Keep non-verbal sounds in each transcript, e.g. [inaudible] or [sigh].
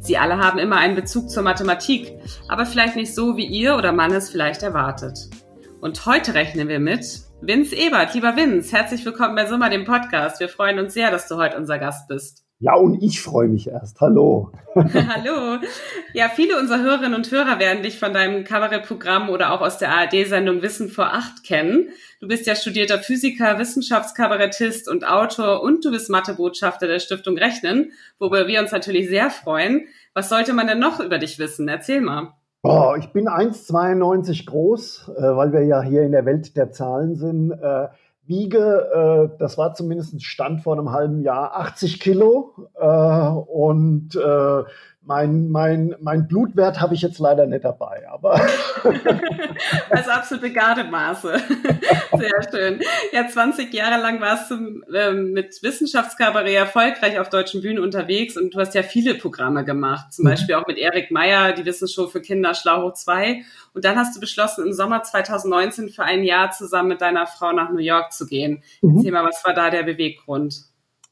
Sie alle haben immer einen Bezug zur Mathematik, aber vielleicht nicht so, wie ihr oder man es vielleicht erwartet. Und heute rechnen wir mit Vince Ebert. Lieber Vince, herzlich willkommen bei Summa, dem Podcast. Wir freuen uns sehr, dass du heute unser Gast bist. Ja, und ich freue mich erst. Hallo. [laughs] Hallo. Ja, viele unserer Hörerinnen und Hörer werden dich von deinem Kabarettprogramm oder auch aus der ARD-Sendung Wissen vor Acht kennen. Du bist ja studierter Physiker, Wissenschaftskabarettist und Autor und du bist Mathebotschafter der Stiftung Rechnen, worüber wir uns natürlich sehr freuen. Was sollte man denn noch über dich wissen? Erzähl mal. Oh, ich bin 1,92 groß, äh, weil wir ja hier in der Welt der Zahlen sind. Wiege, äh, das war zumindest Stand vor einem halben Jahr, 80 Kilo. Äh, und äh, mein, mein, mein Blutwert habe ich jetzt leider nicht dabei, aber. [laughs] also absolute Gardemaße. [laughs] Sehr schön. Ja, 20 Jahre lang warst du ähm, mit Wissenschaftskabarett erfolgreich auf deutschen Bühnen unterwegs und du hast ja viele Programme gemacht. Zum mhm. Beispiel auch mit Erik Meyer, die Wissensshow für Kinder Schlau hoch 2. Und dann hast du beschlossen, im Sommer 2019 für ein Jahr zusammen mit deiner Frau nach New York zu gehen. Mhm. Erzähl mal, was war da der Beweggrund?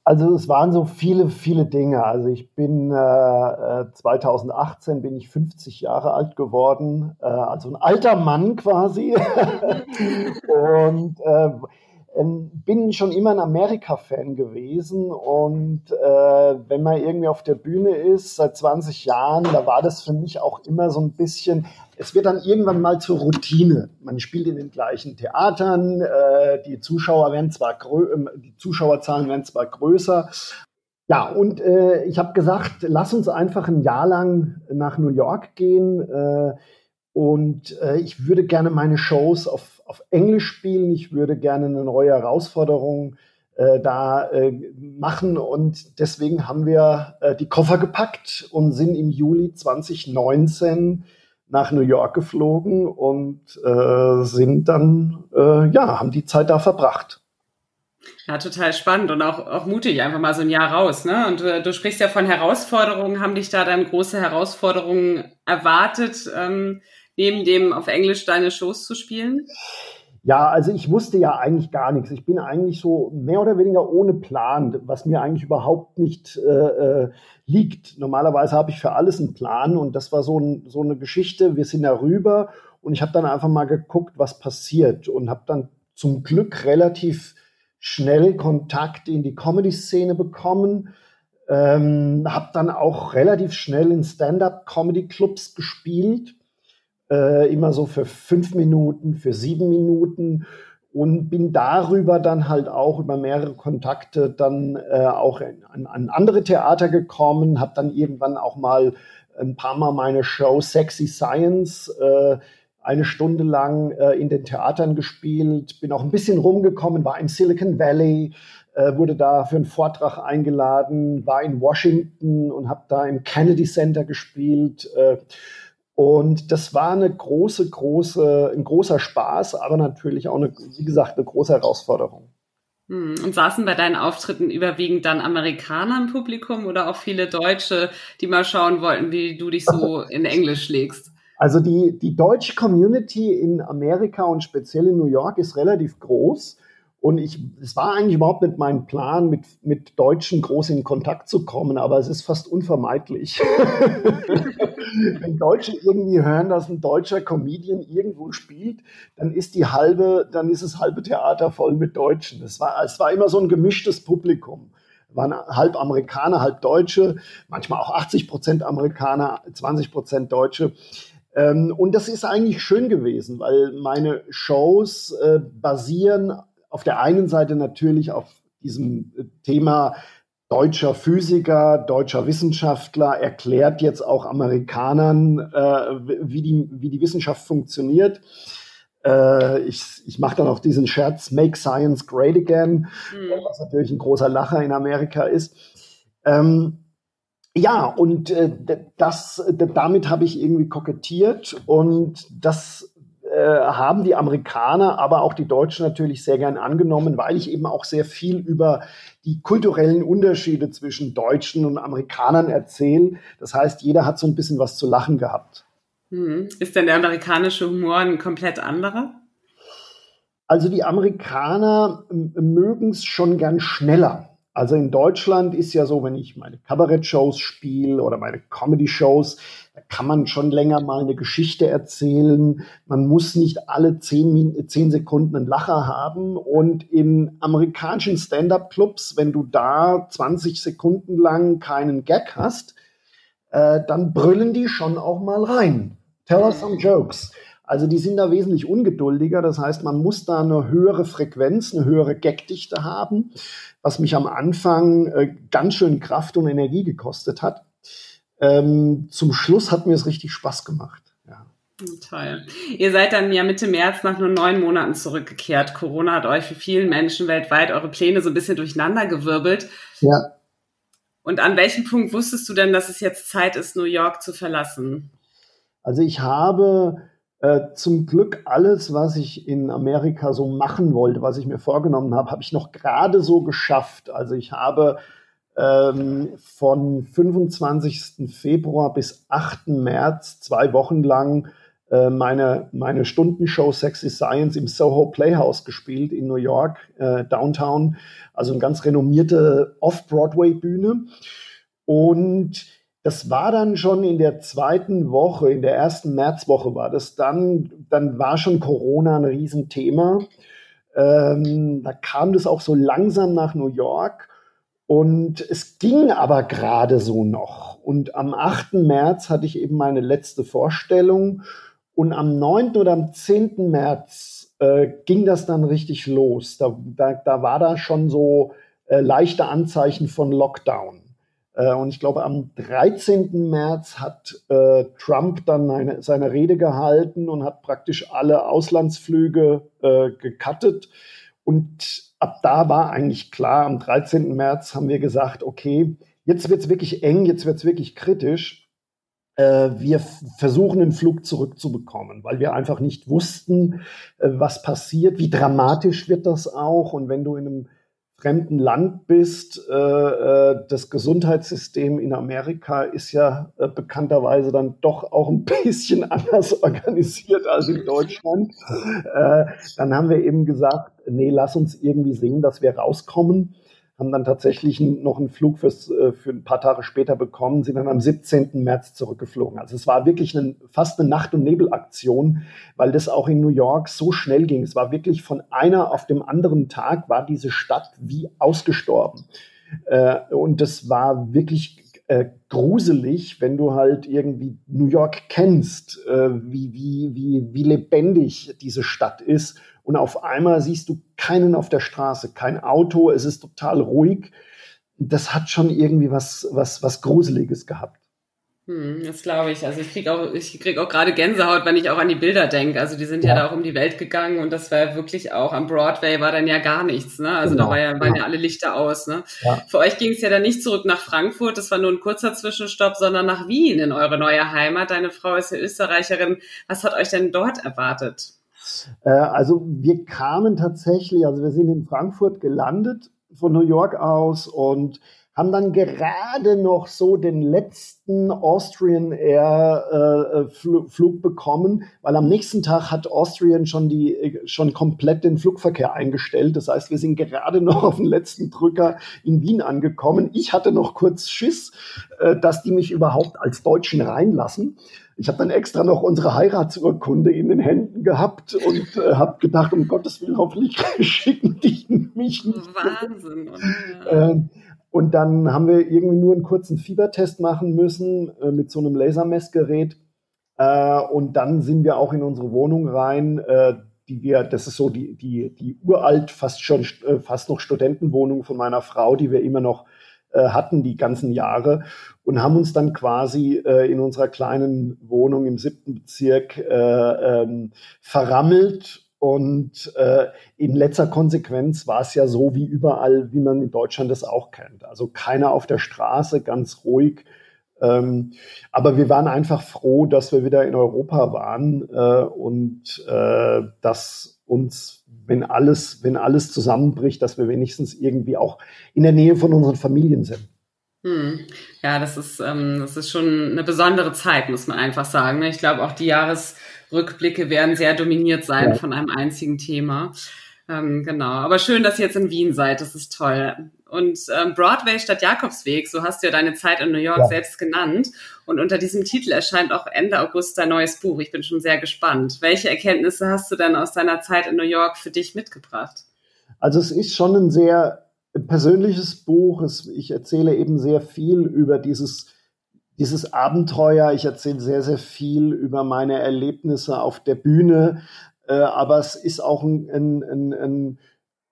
Also es waren so viele, viele Dinge. Also ich bin äh, 2018 äh, bin ich 50 Jahre alt geworden, äh, also ein alter Mann quasi. [laughs] und äh, ähm, bin schon immer ein Amerika-Fan gewesen und äh, wenn man irgendwie auf der Bühne ist, seit 20 Jahren, da war das für mich auch immer so ein bisschen, es wird dann irgendwann mal zur Routine. Man spielt in den gleichen Theatern, äh, die Zuschauer werden zwar ähm, die Zuschauerzahlen werden zwar größer. Ja, und äh, ich habe gesagt, lass uns einfach ein Jahr lang nach New York gehen. Äh, und äh, ich würde gerne meine Shows auf, auf Englisch spielen. Ich würde gerne eine neue Herausforderung äh, da äh, machen. Und deswegen haben wir äh, die Koffer gepackt und sind im Juli 2019 nach New York geflogen und äh, sind dann, äh, ja, haben die Zeit da verbracht. Ja, total spannend und auch, auch mutig, einfach mal so ein Jahr raus. Ne? Und äh, du sprichst ja von Herausforderungen. Haben dich da dann große Herausforderungen erwartet? Ähm, neben dem auf Englisch deine Shows zu spielen? Ja, also ich wusste ja eigentlich gar nichts. Ich bin eigentlich so mehr oder weniger ohne Plan, was mir eigentlich überhaupt nicht äh, äh, liegt. Normalerweise habe ich für alles einen Plan und das war so, ein, so eine Geschichte. Wir sind da rüber und ich habe dann einfach mal geguckt, was passiert und habe dann zum Glück relativ schnell Kontakt in die Comedy-Szene bekommen. Ähm, habe dann auch relativ schnell in Stand-up-Comedy-Clubs gespielt äh, immer so für fünf Minuten, für sieben Minuten und bin darüber dann halt auch über mehrere Kontakte dann äh, auch an, an andere Theater gekommen, habe dann irgendwann auch mal ein paar Mal meine Show Sexy Science äh, eine Stunde lang äh, in den Theatern gespielt, bin auch ein bisschen rumgekommen, war im Silicon Valley, äh, wurde da für einen Vortrag eingeladen, war in Washington und habe da im Kennedy Center gespielt. Äh, und das war eine große, große, ein großer Spaß, aber natürlich auch eine, wie gesagt, eine große Herausforderung. Hm, und saßen bei deinen Auftritten überwiegend dann Amerikaner im Publikum oder auch viele Deutsche, die mal schauen wollten, wie du dich so in Englisch schlägst? Also die, die deutsche Community in Amerika und speziell in New York ist relativ groß. Und ich, es war eigentlich überhaupt nicht mein Plan, mit, mit Deutschen groß in Kontakt zu kommen, aber es ist fast unvermeidlich. [laughs] Wenn Deutsche irgendwie hören, dass ein deutscher Comedian irgendwo spielt, dann ist die halbe, dann ist das halbe Theater voll mit Deutschen. Es war, es war immer so ein gemischtes Publikum. Waren halb Amerikaner, halb Deutsche, manchmal auch 80 Prozent Amerikaner, 20 Prozent Deutsche. Ähm, und das ist eigentlich schön gewesen, weil meine Shows äh, basieren auf der einen Seite natürlich auf diesem äh, Thema deutscher Physiker, deutscher Wissenschaftler erklärt jetzt auch Amerikanern, äh, wie, die, wie die Wissenschaft funktioniert. Äh, ich ich mache dann auch diesen Scherz, Make Science Great Again, mhm. was natürlich ein großer Lacher in Amerika ist. Ähm, ja, und äh, das, damit habe ich irgendwie kokettiert und das haben die Amerikaner, aber auch die Deutschen natürlich sehr gern angenommen, weil ich eben auch sehr viel über die kulturellen Unterschiede zwischen Deutschen und Amerikanern erzähle. Das heißt, jeder hat so ein bisschen was zu lachen gehabt. Hm. Ist denn der amerikanische Humor ein komplett anderer? Also die Amerikaner mögen es schon gern schneller. Also in Deutschland ist ja so, wenn ich meine Kabarett-Shows spiele oder meine Comedy-Shows, da kann man schon länger mal eine Geschichte erzählen. Man muss nicht alle zehn, zehn Sekunden einen Lacher haben. Und in amerikanischen Stand-up-Clubs, wenn du da 20 Sekunden lang keinen Gag hast, äh, dann brüllen die schon auch mal rein. Tell us some jokes. Also die sind da wesentlich ungeduldiger. Das heißt, man muss da eine höhere Frequenz, eine höhere Gagdichte haben, was mich am Anfang äh, ganz schön Kraft und Energie gekostet hat. Ähm, zum Schluss hat mir es richtig Spaß gemacht. Ja. Toll. Ihr seid dann ja Mitte März nach nur neun Monaten zurückgekehrt. Corona hat euch für vielen Menschen weltweit eure Pläne so ein bisschen durcheinandergewirbelt. Ja. Und an welchem Punkt wusstest du denn, dass es jetzt Zeit ist, New York zu verlassen? Also ich habe äh, zum Glück alles, was ich in Amerika so machen wollte, was ich mir vorgenommen habe, habe ich noch gerade so geschafft. Also ich habe ähm, von 25. Februar bis 8. März zwei Wochen lang äh, meine, meine Stundenshow Sexy Science im Soho Playhouse gespielt in New York, äh, Downtown. Also eine ganz renommierte Off-Broadway-Bühne. Und das war dann schon in der zweiten Woche, in der ersten Märzwoche war das dann, dann war schon Corona ein Riesenthema. Ähm, da kam das auch so langsam nach New York und es ging aber gerade so noch. Und am 8. März hatte ich eben meine letzte Vorstellung und am 9. oder am 10. März äh, ging das dann richtig los. Da, da, da war da schon so äh, leichte Anzeichen von Lockdown. Äh, und ich glaube, am 13. März hat äh, Trump dann eine, seine Rede gehalten und hat praktisch alle Auslandsflüge äh, gecuttet. Und ab da war eigentlich klar, am 13. März haben wir gesagt, okay, jetzt wird es wirklich eng, jetzt wird es wirklich kritisch. Äh, wir versuchen den Flug zurückzubekommen, weil wir einfach nicht wussten, äh, was passiert, wie dramatisch wird das auch. Und wenn du in einem fremden Land bist. Äh, äh, das Gesundheitssystem in Amerika ist ja äh, bekannterweise dann doch auch ein [laughs] bisschen anders organisiert als in Deutschland. Dann haben wir eben gesagt, nee, lass uns irgendwie sehen, dass wir rauskommen haben dann tatsächlich noch einen Flug fürs, äh, für ein paar Tage später bekommen, sind dann am 17. März zurückgeflogen. Also es war wirklich eine, fast eine Nacht- und Nebelaktion, weil das auch in New York so schnell ging. Es war wirklich von einer auf dem anderen Tag war diese Stadt wie ausgestorben. Äh, und das war wirklich äh, gruselig, wenn du halt irgendwie New York kennst, wie, wie, wie, wie lebendig diese Stadt ist und auf einmal siehst du keinen auf der Straße, kein Auto, es ist total ruhig. Das hat schon irgendwie was, was, was Gruseliges gehabt. Hm, das glaube ich. Also ich kriege auch, ich krieg auch gerade Gänsehaut, wenn ich auch an die Bilder denke. Also die sind ja. ja. da auch um die Welt gegangen und das war wirklich auch am Broadway war dann ja gar nichts. Ne? Also genau. da war ja, waren ja. alle Lichter aus. Ne? Ja. Für euch ging es ja dann nicht zurück nach Frankfurt, das war nur ein kurzer Zwischenstopp, sondern nach Wien in eure neue Heimat. Deine Frau ist ja Österreicherin. Was hat euch denn dort erwartet? Äh, also wir kamen tatsächlich, also wir sind in Frankfurt gelandet von New York aus und haben dann gerade noch so den letzten Austrian Air äh, äh Flug bekommen, weil am nächsten Tag hat Austrian schon die äh, schon komplett den Flugverkehr eingestellt. Das heißt, wir sind gerade [laughs] noch auf den letzten Drücker in Wien angekommen. Ich hatte noch kurz Schiss, äh, dass die mich überhaupt als Deutschen reinlassen. Ich habe dann extra noch unsere Heiratsurkunde in den Händen gehabt und äh, habe gedacht, um Gottes Willen, hoffentlich [laughs] schicken die mich nicht. Wahnsinn, oder? Und dann haben wir irgendwie nur einen kurzen Fiebertest machen müssen äh, mit so einem Lasermessgerät. Äh, und dann sind wir auch in unsere Wohnung rein, äh, die wir, das ist so die, die, die uralt, fast schon, äh, fast noch Studentenwohnung von meiner Frau, die wir immer noch äh, hatten die ganzen Jahre und haben uns dann quasi äh, in unserer kleinen Wohnung im siebten Bezirk äh, ähm, verrammelt. Und äh, in letzter Konsequenz war es ja so wie überall, wie man in Deutschland das auch kennt. Also keiner auf der Straße, ganz ruhig. Ähm, aber wir waren einfach froh, dass wir wieder in Europa waren äh, und äh, dass uns, wenn alles, wenn alles zusammenbricht, dass wir wenigstens irgendwie auch in der Nähe von unseren Familien sind. Hm. Ja, das ist, ähm, das ist schon eine besondere Zeit, muss man einfach sagen. Ne? Ich glaube, auch die Jahresrückblicke werden sehr dominiert sein ja. von einem einzigen Thema. Ähm, genau. Aber schön, dass ihr jetzt in Wien seid. Das ist toll. Und ähm, Broadway statt Jakobsweg, so hast du ja deine Zeit in New York ja. selbst genannt. Und unter diesem Titel erscheint auch Ende August dein neues Buch. Ich bin schon sehr gespannt. Welche Erkenntnisse hast du denn aus deiner Zeit in New York für dich mitgebracht? Also es ist schon ein sehr persönliches Buch. Ich erzähle eben sehr viel über dieses, dieses Abenteuer. Ich erzähle sehr, sehr viel über meine Erlebnisse auf der Bühne. Äh, aber es ist auch ein, ein, ein, ein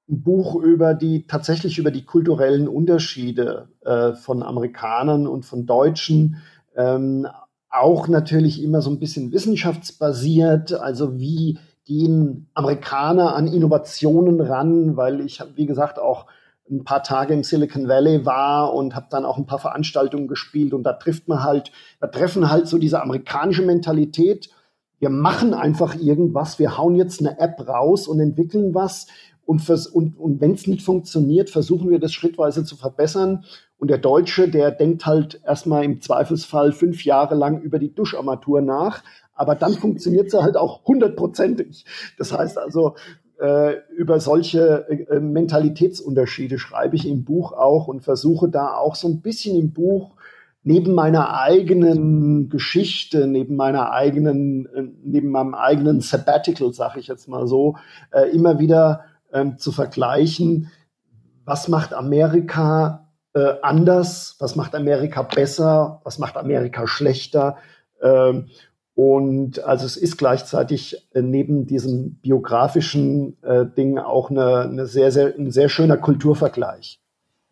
Buch über die tatsächlich über die kulturellen Unterschiede äh, von Amerikanern und von Deutschen. Ähm, auch natürlich immer so ein bisschen wissenschaftsbasiert. Also wie gehen Amerikaner an Innovationen ran? Weil ich habe, wie gesagt, auch ein paar Tage im Silicon Valley war und habe dann auch ein paar Veranstaltungen gespielt und da trifft man halt, da treffen halt so diese amerikanische Mentalität. Wir machen einfach irgendwas, wir hauen jetzt eine App raus und entwickeln was und, und, und wenn es nicht funktioniert, versuchen wir das schrittweise zu verbessern. Und der Deutsche, der denkt halt erstmal im Zweifelsfall fünf Jahre lang über die Duscharmatur nach. Aber dann funktioniert sie halt auch hundertprozentig. Das heißt also, über solche äh, Mentalitätsunterschiede schreibe ich im Buch auch und versuche da auch so ein bisschen im Buch neben meiner eigenen Geschichte, neben meiner eigenen, äh, neben meinem eigenen Sabbatical, sag ich jetzt mal so, äh, immer wieder ähm, zu vergleichen, was macht Amerika äh, anders, was macht Amerika besser, was macht Amerika schlechter. Und also es ist gleichzeitig äh, neben diesem biografischen äh, Ding auch eine, eine sehr, sehr, ein sehr schöner Kulturvergleich.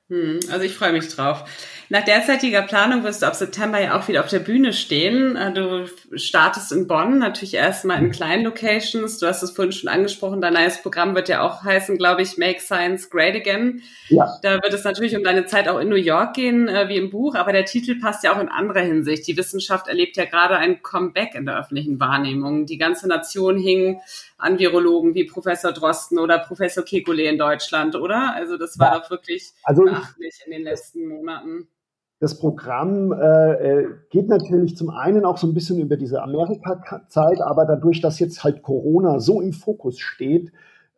Hm, also ich freue mich drauf. Nach derzeitiger Planung wirst du ab September ja auch wieder auf der Bühne stehen. Äh, du startest in Bonn, natürlich erstmal in kleinen Locations. Du hast es vorhin schon angesprochen, dein neues Programm wird ja auch heißen, glaube ich, Make Science Great Again. Ja. Da wird es natürlich um deine Zeit auch in New York gehen, äh, wie im Buch, aber der Titel passt ja auch in anderer Hinsicht. Die Wissenschaft erlebt ja gerade ein Comeback in der öffentlichen Wahrnehmung. Die ganze Nation hing an Virologen wie Professor Drosten oder Professor Kekulé in Deutschland, oder? Also das war ja. doch wirklich also beachtlich in den letzten Monaten. Das Programm äh, äh, geht natürlich zum einen auch so ein bisschen über diese Amerika-Zeit, aber dadurch, dass jetzt halt Corona so im Fokus steht,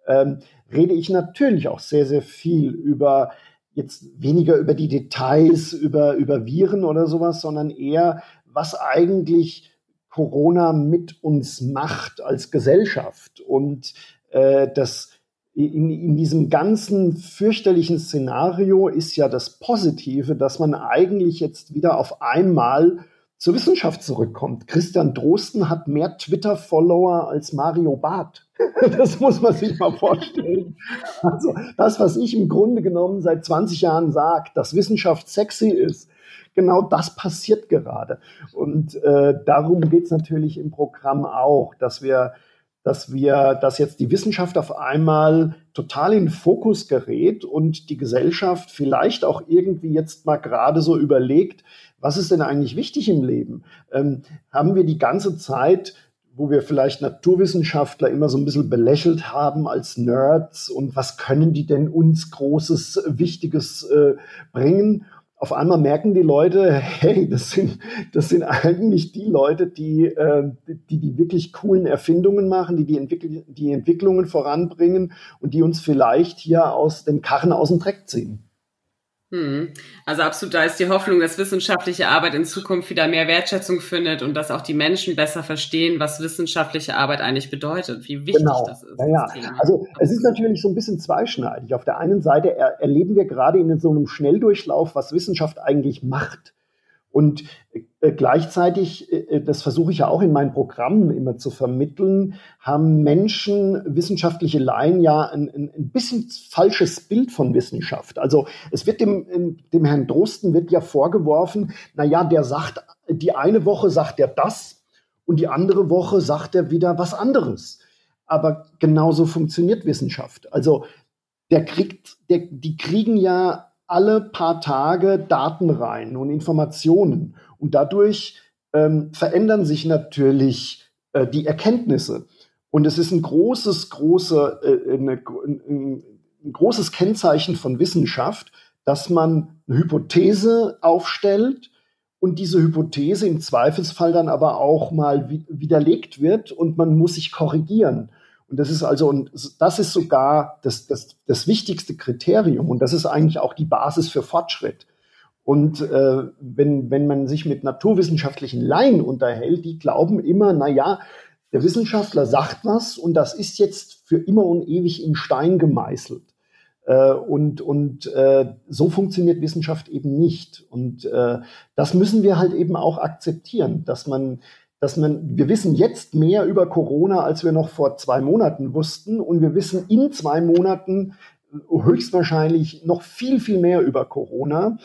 ähm, rede ich natürlich auch sehr, sehr viel über jetzt weniger über die Details, über, über Viren oder sowas, sondern eher, was eigentlich Corona mit uns macht als Gesellschaft. Und äh, das in, in diesem ganzen fürchterlichen Szenario ist ja das Positive, dass man eigentlich jetzt wieder auf einmal zur Wissenschaft zurückkommt. Christian Drosten hat mehr Twitter-Follower als Mario Barth. [laughs] Das muss man sich mal vorstellen. Also das, was ich im Grunde genommen seit 20 Jahren sage, dass Wissenschaft sexy ist, genau das passiert gerade. Und äh, darum geht es natürlich im Programm auch, dass wir dass wir, dass jetzt die Wissenschaft auf einmal total in Fokus gerät und die Gesellschaft vielleicht auch irgendwie jetzt mal gerade so überlegt, was ist denn eigentlich wichtig im Leben? Ähm, haben wir die ganze Zeit wo wir vielleicht Naturwissenschaftler immer so ein bisschen belächelt haben als Nerds und was können die denn uns Großes, Wichtiges äh, bringen? Auf einmal merken die Leute, hey, das sind, das sind eigentlich die Leute, die, äh, die die wirklich coolen Erfindungen machen, die die, Entwickl die Entwicklungen voranbringen und die uns vielleicht hier aus den Karren aus dem Dreck ziehen. Hm. Also absolut, da ist die Hoffnung, dass wissenschaftliche Arbeit in Zukunft wieder mehr Wertschätzung findet und dass auch die Menschen besser verstehen, was wissenschaftliche Arbeit eigentlich bedeutet, wie wichtig genau. das ist. Ja, ja. Also es ist natürlich so ein bisschen zweischneidig. Auf der einen Seite er erleben wir gerade in so einem Schnelldurchlauf, was Wissenschaft eigentlich macht. Und äh, gleichzeitig, äh, das versuche ich ja auch in meinen Programmen immer zu vermitteln, haben Menschen, wissenschaftliche Laien ja ein, ein, bisschen falsches Bild von Wissenschaft. Also es wird dem, dem Herrn Drosten wird ja vorgeworfen, na ja, der sagt, die eine Woche sagt er das und die andere Woche sagt er wieder was anderes. Aber genauso funktioniert Wissenschaft. Also der kriegt, der, die kriegen ja alle paar Tage Daten rein und Informationen. Und dadurch ähm, verändern sich natürlich äh, die Erkenntnisse. Und es ist ein großes, große, äh, eine, ein, ein großes Kennzeichen von Wissenschaft, dass man eine Hypothese aufstellt und diese Hypothese im Zweifelsfall dann aber auch mal widerlegt wird und man muss sich korrigieren. Und das ist also, und das ist sogar das, das, das wichtigste Kriterium und das ist eigentlich auch die Basis für Fortschritt. Und äh, wenn, wenn man sich mit naturwissenschaftlichen Laien unterhält, die glauben immer, na ja, der Wissenschaftler sagt was und das ist jetzt für immer und ewig in Stein gemeißelt. Äh, und und äh, so funktioniert Wissenschaft eben nicht. Und äh, das müssen wir halt eben auch akzeptieren, dass man dass man, wir wissen jetzt mehr über Corona, als wir noch vor zwei Monaten wussten. Und wir wissen in zwei Monaten höchstwahrscheinlich noch viel, viel mehr über Corona.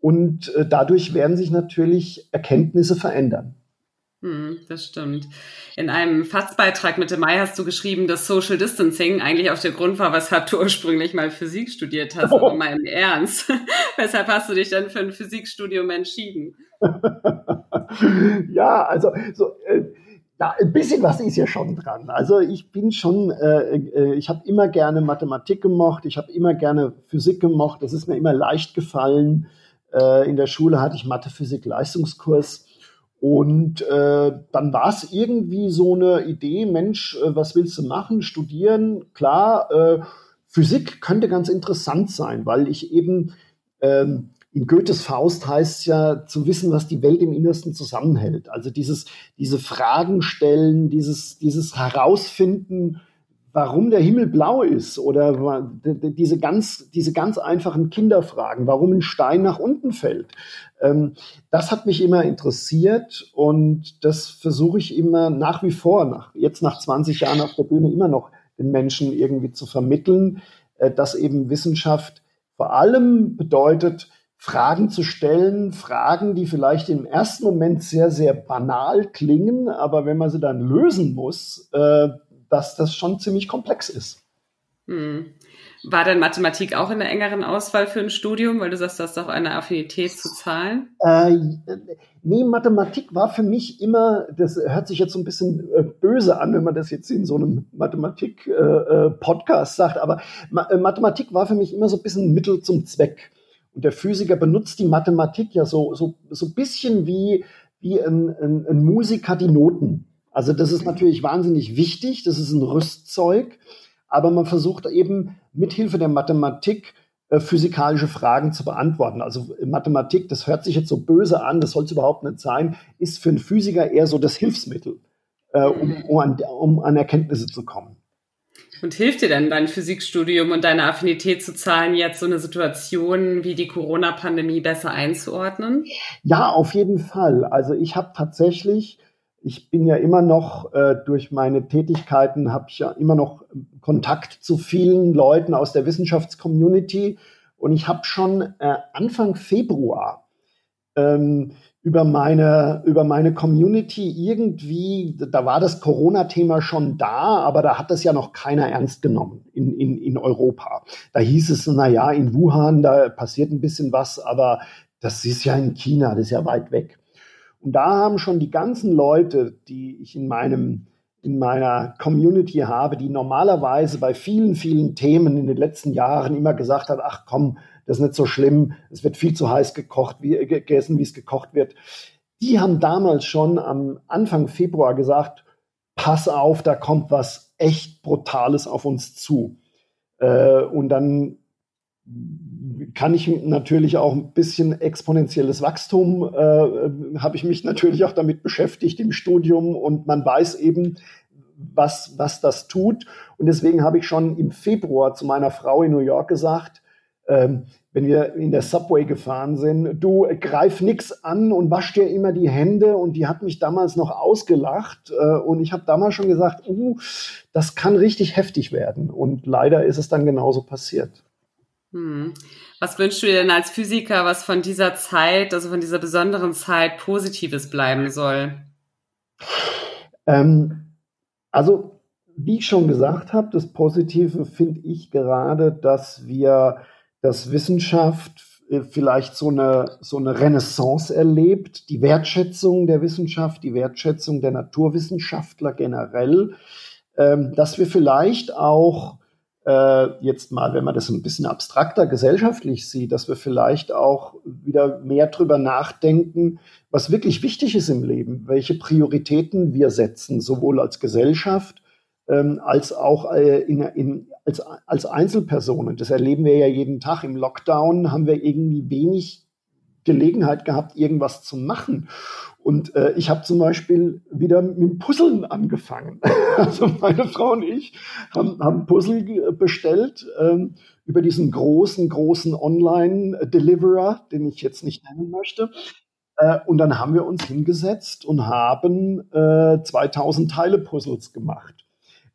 Und äh, dadurch werden sich natürlich Erkenntnisse verändern. Hm, das stimmt. In einem Fassbeitrag Mitte Mai hast du geschrieben, dass Social Distancing eigentlich auch der Grund war, weshalb du [laughs] ursprünglich mal Physik studiert hast, oh. [laughs] aber mal im Ernst. [laughs] weshalb hast du dich denn für ein Physikstudium entschieden? [laughs] ja, also so, äh, ja, ein bisschen was ist ja schon dran. Also ich bin schon, äh, äh, ich habe immer gerne Mathematik gemocht, ich habe immer gerne Physik gemocht, das ist mir immer leicht gefallen. Äh, in der Schule hatte ich Mathe-Physik-Leistungskurs und äh, dann war es irgendwie so eine Idee, Mensch, äh, was willst du machen? Studieren, klar, äh, Physik könnte ganz interessant sein, weil ich eben ähm, in Goethes Faust heißt es ja zu wissen, was die Welt im Innersten zusammenhält. Also dieses, diese Fragen stellen, dieses, dieses Herausfinden, warum der Himmel blau ist oder diese ganz, diese ganz einfachen Kinderfragen, warum ein Stein nach unten fällt. Ähm, das hat mich immer interessiert und das versuche ich immer nach wie vor, nach, jetzt nach 20 Jahren auf der Bühne immer noch den Menschen irgendwie zu vermitteln, äh, dass eben Wissenschaft vor allem bedeutet, Fragen zu stellen, Fragen, die vielleicht im ersten Moment sehr, sehr banal klingen, aber wenn man sie dann lösen muss, äh, dass das schon ziemlich komplex ist. Hm. War denn Mathematik auch in der engeren Auswahl für ein Studium, weil du sagst, du hast auch eine Affinität zu Zahlen? Äh, nee, Mathematik war für mich immer, das hört sich jetzt so ein bisschen äh, böse an, wenn man das jetzt in so einem Mathematik-Podcast äh, äh sagt, aber Ma äh, Mathematik war für mich immer so ein bisschen Mittel zum Zweck. Und der Physiker benutzt die Mathematik ja so, so, so bisschen wie, wie ein, ein, ein Musiker die Noten. Also das ist natürlich wahnsinnig wichtig, das ist ein Rüstzeug, aber man versucht eben mithilfe der Mathematik äh, physikalische Fragen zu beantworten. Also Mathematik, das hört sich jetzt so böse an, das soll es überhaupt nicht sein, ist für einen Physiker eher so das Hilfsmittel, äh, um, um, an, um an Erkenntnisse zu kommen. Und hilft dir denn dein Physikstudium und deine Affinität zu Zahlen jetzt so eine Situation wie die Corona-Pandemie besser einzuordnen? Ja, auf jeden Fall. Also ich habe tatsächlich ich bin ja immer noch äh, durch meine Tätigkeiten habe ich ja immer noch Kontakt zu vielen Leuten aus der Wissenschaftscommunity und ich habe schon äh, Anfang Februar ähm, über meine über meine Community irgendwie, da war das Corona-Thema schon da, aber da hat das ja noch keiner ernst genommen in, in, in Europa. Da hieß es, na ja, in Wuhan, da passiert ein bisschen was, aber das ist ja in China, das ist ja weit weg. Und da haben schon die ganzen Leute, die ich in meinem in meiner Community habe, die normalerweise bei vielen, vielen Themen in den letzten Jahren immer gesagt hat, ach komm, das ist nicht so schlimm, es wird viel zu heiß gekocht, wie, gegessen, wie es gekocht wird. Die haben damals schon am Anfang Februar gesagt, pass auf, da kommt was echt Brutales auf uns zu. Äh, und dann kann ich natürlich auch ein bisschen exponentielles Wachstum, äh, habe ich mich natürlich auch damit beschäftigt im Studium und man weiß eben, was, was das tut. Und deswegen habe ich schon im Februar zu meiner Frau in New York gesagt, ähm, wenn wir in der Subway gefahren sind, du greif nix an und wasch dir immer die Hände. Und die hat mich damals noch ausgelacht. Äh, und ich habe damals schon gesagt, uh, das kann richtig heftig werden. Und leider ist es dann genauso passiert. Hm. Was wünschst du dir denn als Physiker, was von dieser Zeit, also von dieser besonderen Zeit Positives bleiben soll? Ähm, also, wie ich schon gesagt habe, das Positive finde ich gerade, dass wir, dass Wissenschaft äh, vielleicht so eine, so eine Renaissance erlebt, die Wertschätzung der Wissenschaft, die Wertschätzung der Naturwissenschaftler generell, ähm, dass wir vielleicht auch äh, jetzt mal, wenn man das ein bisschen abstrakter gesellschaftlich sieht, dass wir vielleicht auch wieder mehr drüber nachdenken, was wirklich wichtig ist im Leben, welche Prioritäten wir setzen, sowohl als Gesellschaft ähm, als auch äh, in, in, als, als Einzelpersonen. Das erleben wir ja jeden Tag. Im Lockdown haben wir irgendwie wenig Gelegenheit gehabt, irgendwas zu machen. Und äh, ich habe zum Beispiel wieder mit dem Puzzeln angefangen. [laughs] also meine Frau und ich haben, haben Puzzle bestellt ähm, über diesen großen, großen Online-Deliverer, den ich jetzt nicht nennen möchte. Äh, und dann haben wir uns hingesetzt und haben äh, 2000 Teile-Puzzles gemacht.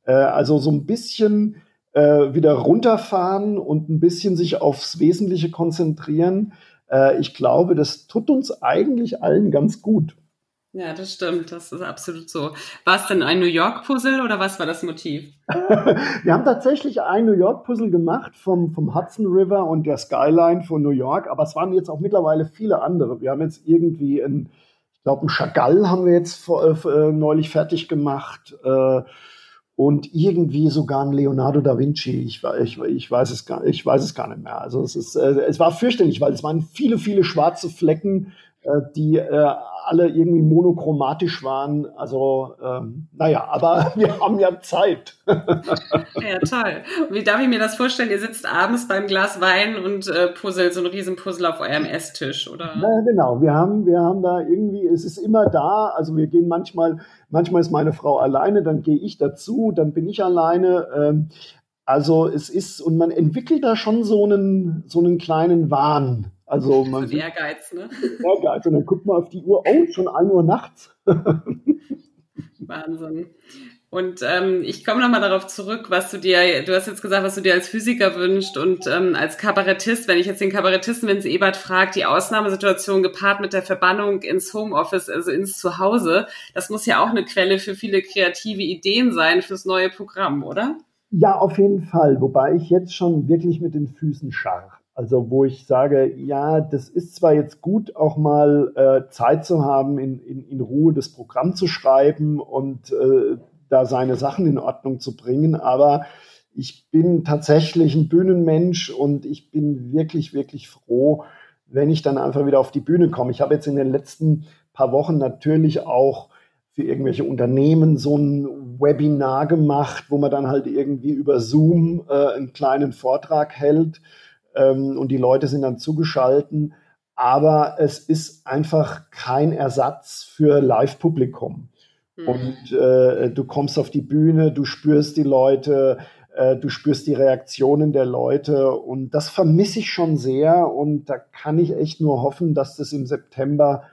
Äh, also so ein bisschen äh, wieder runterfahren und ein bisschen sich aufs Wesentliche konzentrieren. Äh, ich glaube, das tut uns eigentlich allen ganz gut. Ja, das stimmt. Das ist absolut so. War es denn ein New York-Puzzle oder was war das Motiv? [laughs] Wir haben tatsächlich ein New York-Puzzle gemacht vom, vom Hudson River und der Skyline von New York, aber es waren jetzt auch mittlerweile viele andere. Wir haben jetzt irgendwie ein, ich glaube, ein Chagall haben wir jetzt vor, äh, neulich fertig gemacht. Äh, und irgendwie sogar ein Leonardo da Vinci. Ich, ich, ich, weiß es gar, ich weiß es gar nicht mehr. Also es, ist, äh, es war fürchterlich, weil es waren viele, viele schwarze Flecken, äh, die äh, alle irgendwie monochromatisch waren. Also, ähm, naja, aber [laughs] wir haben ja Zeit. ja, toll. Und wie darf ich mir das vorstellen? Ihr sitzt abends beim Glas Wein und äh, puzzelt so ein Riesenpuzzle auf eurem Esstisch, oder? Ja, genau. Wir haben, wir haben da irgendwie, es ist immer da. Also wir gehen manchmal, manchmal ist meine Frau alleine, dann gehe ich dazu, dann bin ich alleine. Ähm, also es ist, und man entwickelt da schon so einen, so einen kleinen Wahn. Also man so Ehrgeiz, ne? [laughs] Ehrgeiz. Und dann guckt man auf die Uhr, oh, schon 1 Uhr nachts. [laughs] Wahnsinn. Und ähm, ich komme nochmal darauf zurück, was du dir, du hast jetzt gesagt, was du dir als Physiker wünscht und ähm, als Kabarettist, wenn ich jetzt den Kabarettisten Vince Ebert frage, die Ausnahmesituation gepaart mit der Verbannung ins Homeoffice, also ins Zuhause, das muss ja auch eine Quelle für viele kreative Ideen sein fürs neue Programm, oder? Ja, auf jeden Fall. Wobei ich jetzt schon wirklich mit den Füßen scharre. Also wo ich sage, ja, das ist zwar jetzt gut, auch mal äh, Zeit zu haben, in, in, in Ruhe das Programm zu schreiben und äh, da seine Sachen in Ordnung zu bringen, aber ich bin tatsächlich ein Bühnenmensch und ich bin wirklich, wirklich froh, wenn ich dann einfach wieder auf die Bühne komme. Ich habe jetzt in den letzten paar Wochen natürlich auch für irgendwelche Unternehmen so ein Webinar gemacht, wo man dann halt irgendwie über Zoom äh, einen kleinen Vortrag hält ähm, und die Leute sind dann zugeschalten. Aber es ist einfach kein Ersatz für Live-Publikum. Mhm. Und äh, du kommst auf die Bühne, du spürst die Leute, äh, du spürst die Reaktionen der Leute und das vermisse ich schon sehr und da kann ich echt nur hoffen, dass das im September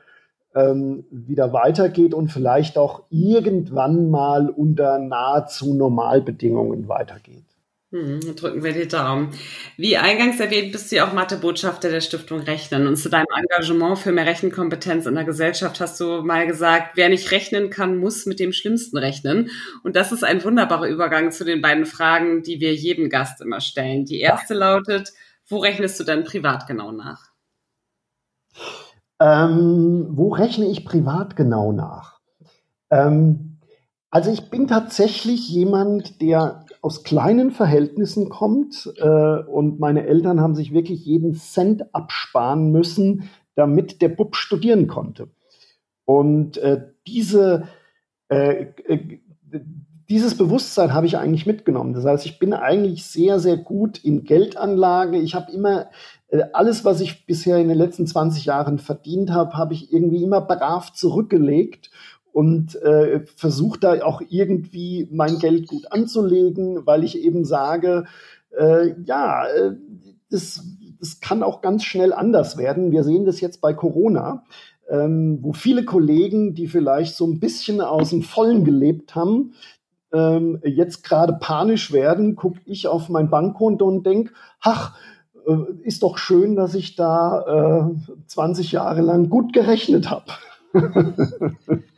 ähm, wieder weitergeht und vielleicht auch irgendwann mal unter nahezu Normalbedingungen weitergeht. Hm, drücken wir die Daumen. Wie eingangs erwähnt, bist du ja auch Mathebotschafter der Stiftung Rechnen. Und zu deinem Engagement für mehr Rechenkompetenz in der Gesellschaft hast du mal gesagt, wer nicht rechnen kann, muss mit dem Schlimmsten rechnen. Und das ist ein wunderbarer Übergang zu den beiden Fragen, die wir jedem Gast immer stellen. Die erste lautet, wo rechnest du denn privat genau nach? Ähm, wo rechne ich privat genau nach? Ähm, also ich bin tatsächlich jemand, der aus kleinen Verhältnissen kommt äh, und meine Eltern haben sich wirklich jeden Cent absparen müssen, damit der Bub studieren konnte. Und äh, diese, äh, äh, dieses Bewusstsein habe ich eigentlich mitgenommen. Das heißt, ich bin eigentlich sehr, sehr gut in Geldanlage. Ich habe immer äh, alles, was ich bisher in den letzten 20 Jahren verdient habe, habe ich irgendwie immer brav zurückgelegt und äh, versuche da auch irgendwie mein Geld gut anzulegen, weil ich eben sage, äh, ja, äh, das, das kann auch ganz schnell anders werden. Wir sehen das jetzt bei Corona, ähm, wo viele Kollegen, die vielleicht so ein bisschen aus dem Vollen gelebt haben, ähm, jetzt gerade panisch werden, gucke ich auf mein Bankkonto und denke, ach, äh, ist doch schön, dass ich da äh, 20 Jahre lang gut gerechnet habe. [laughs]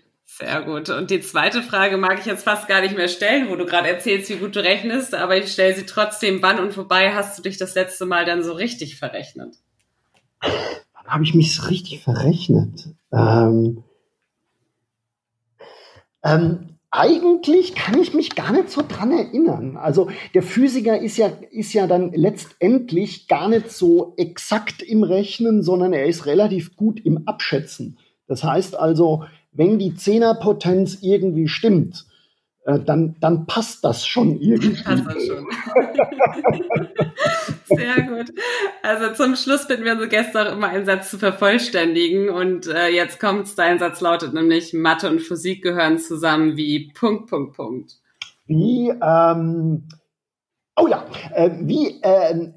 Sehr gut. Und die zweite Frage mag ich jetzt fast gar nicht mehr stellen, wo du gerade erzählst, wie gut du rechnest, aber ich stelle sie trotzdem. Wann und wobei hast du dich das letzte Mal dann so richtig verrechnet? Wann habe ich mich richtig verrechnet? Ähm, ähm, eigentlich kann ich mich gar nicht so dran erinnern. Also der Physiker ist ja, ist ja dann letztendlich gar nicht so exakt im Rechnen, sondern er ist relativ gut im Abschätzen. Das heißt also, wenn die Zehnerpotenz irgendwie stimmt, äh, dann, dann passt das schon irgendwie. [laughs] Passt das schon. [laughs] Sehr gut. Also zum Schluss bitten wir unsere Gäste auch immer einen Satz zu vervollständigen. Und äh, jetzt kommt's, dein Satz lautet nämlich, Mathe und Physik gehören zusammen wie Punkt, Punkt, Punkt. Wie, ähm, oh ja, äh, wie äh,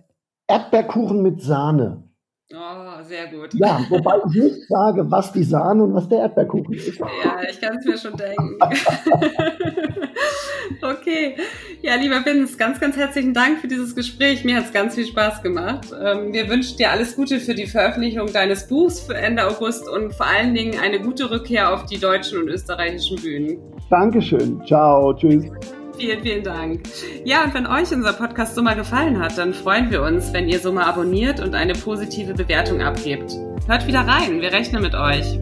Erdbeerkuchen mit Sahne. Oh, sehr gut. Ja, wobei ich nicht sage, was die Sahne und was der Erdbeerkuchen ist. Ja, ich kann es mir schon denken. [laughs] okay. Ja, lieber Vince, ganz, ganz herzlichen Dank für dieses Gespräch. Mir hat es ganz viel Spaß gemacht. Ähm, wir wünschen dir alles Gute für die Veröffentlichung deines Buchs für Ende August und vor allen Dingen eine gute Rückkehr auf die deutschen und österreichischen Bühnen. Dankeschön. Ciao. Tschüss. Vielen, vielen Dank. Ja, und wenn euch unser Podcast so mal gefallen hat, dann freuen wir uns, wenn ihr so mal abonniert und eine positive Bewertung abgebt. Hört wieder rein, wir rechnen mit euch.